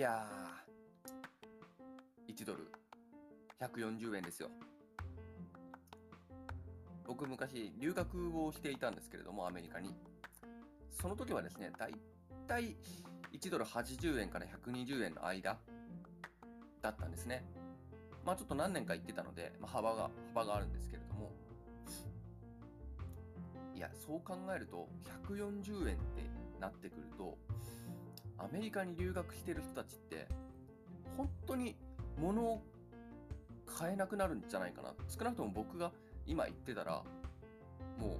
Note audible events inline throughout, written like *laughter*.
やー、1ドル140円ですよ。僕昔留学をしていたんですけれども、アメリカに。その時はですね、だいたい1ドル80円から120円の間だったんですね。まあちょっと何年か行ってたので、まあ、幅が、幅があるんですけれども、いや、そう考えると、140円ってなってくると、アメリカに留学してる人たちって、本当に物を買えなくなるんじゃないかな。少なくとも僕が今言ってたら、もう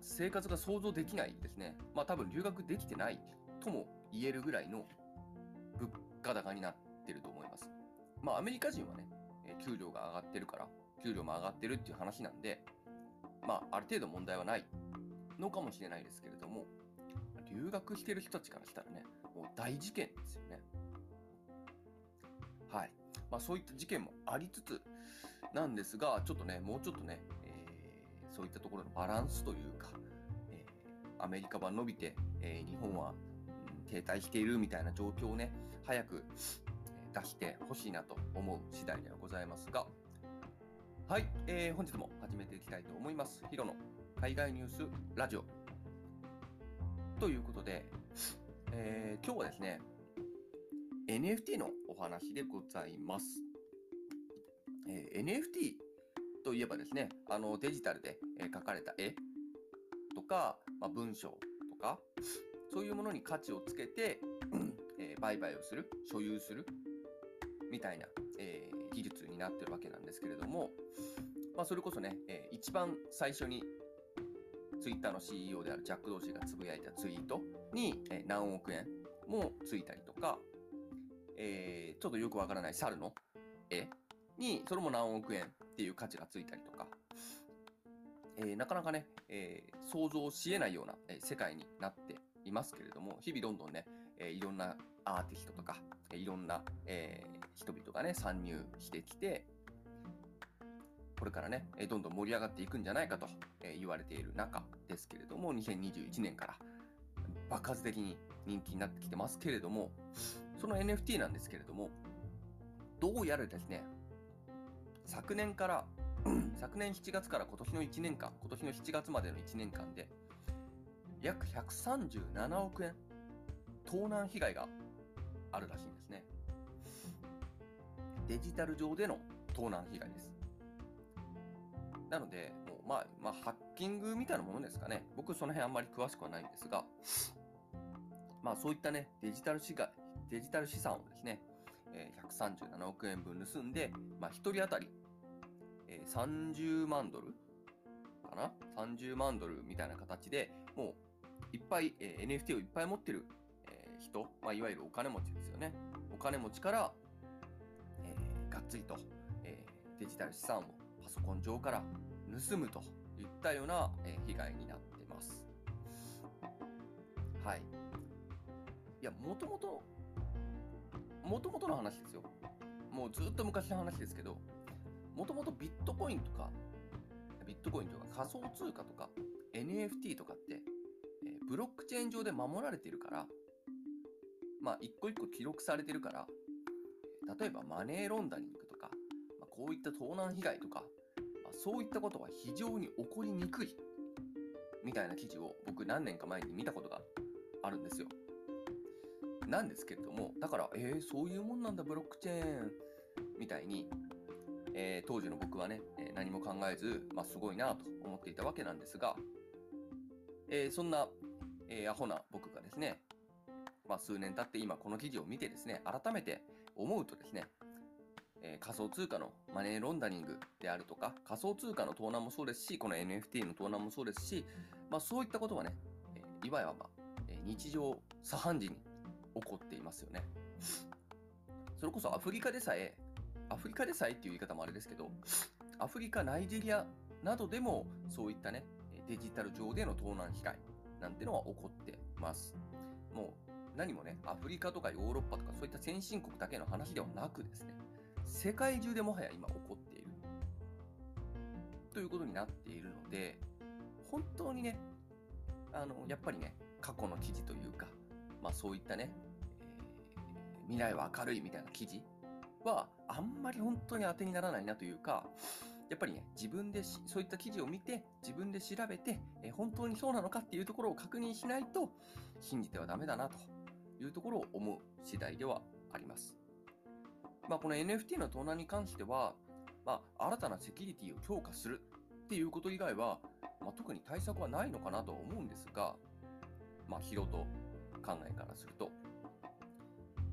生活が想像できないですね。まあ多分留学できてないとも言えるぐらいの物価高になってると思います。まあアメリカ人はね、給料が上がってるから、給料も上がってるっていう話なんで、まあある程度問題はないのかもしれないですけれども、留学してる人たちからしたらね、もう大事件ですよね。はい。まあそういった事件もありつつなんですが、ちょっとね、もうちょっとね、えー、そういったところのバランスというか、えー、アメリカ版伸びて、えー、日本は、停滞しているみたいな状況をね、早く出してほしいなと思う次第ではございますが、はい、えー、本日も始めていきたいと思います。ヒロの海外ニュースラジオ。ということで、えー、今日はですね、NFT のお話でございます。えー、NFT といえばですね、あのデジタルで、え描かれた絵とか、まあ、文章とか、そういうものに価値をつけて、えー、売買をする、所有するみたいな、え、技術になってるわけなんですけれども、まあ、それこそね、えー、一番最初にツイッターの CEO であるジャック・ドーシーがつぶやいたツイートに、え、何億円もついたりとか、えー、ちょっとよくわからない猿の絵に、それも何億円っていう価値がついたりとか、えー、なかなかね、えー、想像し得ないような、え、世界になっていますけれども、日々どんどんね、え、いろんなアーティストとか、いろんな、え、人々がね、参入してきて、これからね、どんどん盛り上がっていくんじゃないかと言われている中ですけれども、2021年から爆発的に人気になってきてますけれども、その NFT なんですけれども、どうやらですね、昨年から、昨年7月から今年の1年間、今年の7月までの1年間で、約137億円、盗難被害があるらしいんですね。デジタル上での盗難被害です。なので、もう、まあ、まあ、ハッキングみたいなものですかね。僕、その辺あんまり詳しくはないんですが、*sniffs* まあ、そういったね、デジタル資がデジタル資産をですね、え137億円分盗んで、まあ、1人当たり、え30万ドルかな ?30 万ドルみたいな形で、もう、いっぱい、え NFT をいっぱい持ってる、え人、まあ、いわゆるお金持ちですよね。お金持ちから、えー、がっつりと、えー、デジタル資産をパソコン上から盗むといったような、え、被害になってます。はい。いや、もともともともとの話ですよ。もうずっと昔の話ですけど、もともとビットコインとか、ビットコインとか仮想通貨とか NFT とかって、え、ブロックチェーン上で守られているから、まあ一個一個記録されてるから、例えばマネーロンダリングとか、まあ、こういった盗難被害とか、そういったことは非常に起こりにくいみたいな記事を僕何年か前に見たことがあるんですよ。なんですけれども、だから、えー、そういうもんなんだ、ブロックチェーンみたいに、えー、当時の僕はね、え何も考えず、まあ、すごいなと思っていたわけなんですが、えー、そんな、えアホな僕がですね、まあ、数年経って今この記事を見てですね、改めて思うとですね、ー、仮想通貨のマネーロンダリングであるとか、仮想通貨の盗難もそうですし、この NFT の盗難もそうですし、まあそういったことはね、えー、いわば、まあ、日常茶飯事に起こっていますよね。それこそアフリカでさえ、アフリカでさえっていう言い方もあれですけど、アフリカ、ナイジェリアなどでもそういったね、デジタル上での盗難被害なんてのは起こってます。もう何もね、アフリカとかヨーロッパとかそういった先進国だけの話ではなくですね、世界中でもはや今起こっている。ということになっているので、本当にね、あの、やっぱりね、過去の記事というか、まあそういったね、え未来は明るいみたいな記事は、あんまり本当に当てにならないなというか、やっぱりね、自分でそういった記事を見て、自分で調べて、え本当にそうなのかっていうところを確認しないと、信じてはダメだなというところを思う次第ではあります。まあ、この NFT の盗難に関しては、まあ、新たなセキュリティを強化するっていうこと以外は、まあ、特に対策はないのかなと思うんですが、まあ、素人考えからすると、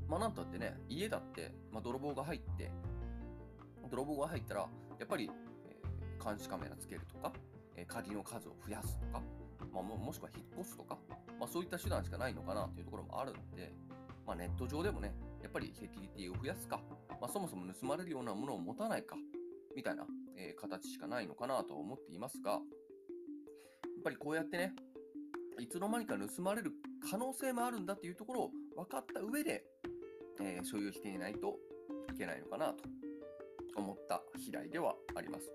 まあ、なんたってね、家だって、まあ、泥棒が入って、泥棒が入ったら、やっぱり、えー、監視カメラつけるとか、えー、鍵の数を増やすとか、まあ、ももしくは引っ越すとか、まあ、そういった手段しかないのかなというところもあるので、まあ、ネット上でもね、やっぱりセキュリティを増やすか、まあ、そもそも盗まれるようなものを持たないか、みたいな、えー、形しかないのかなと思っていますが、やっぱりこうやってね、いつの間にか盗まれる可能性もあるんだっていうところを分かった上で、えー、所有していないといけないのかなと思った次第ではあります。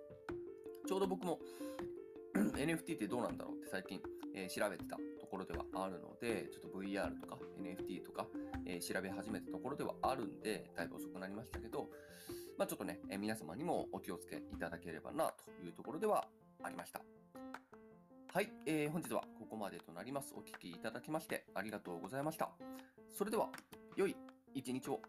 ちょうど僕も *coughs* NFT ってどうなんだろうって最近、えー、調べてた。ころではあるので、ちょっと VR とか NFT とか、えー、調べ始めたところではあるんで、だいぶ遅くなりましたけど、まあ、ちょっとね、えー、皆様にもお気をつけいただければなというところではありました。はい、えー、本日はここまでとなります。お聴きいただきましてありがとうございました。それでは、良い一日を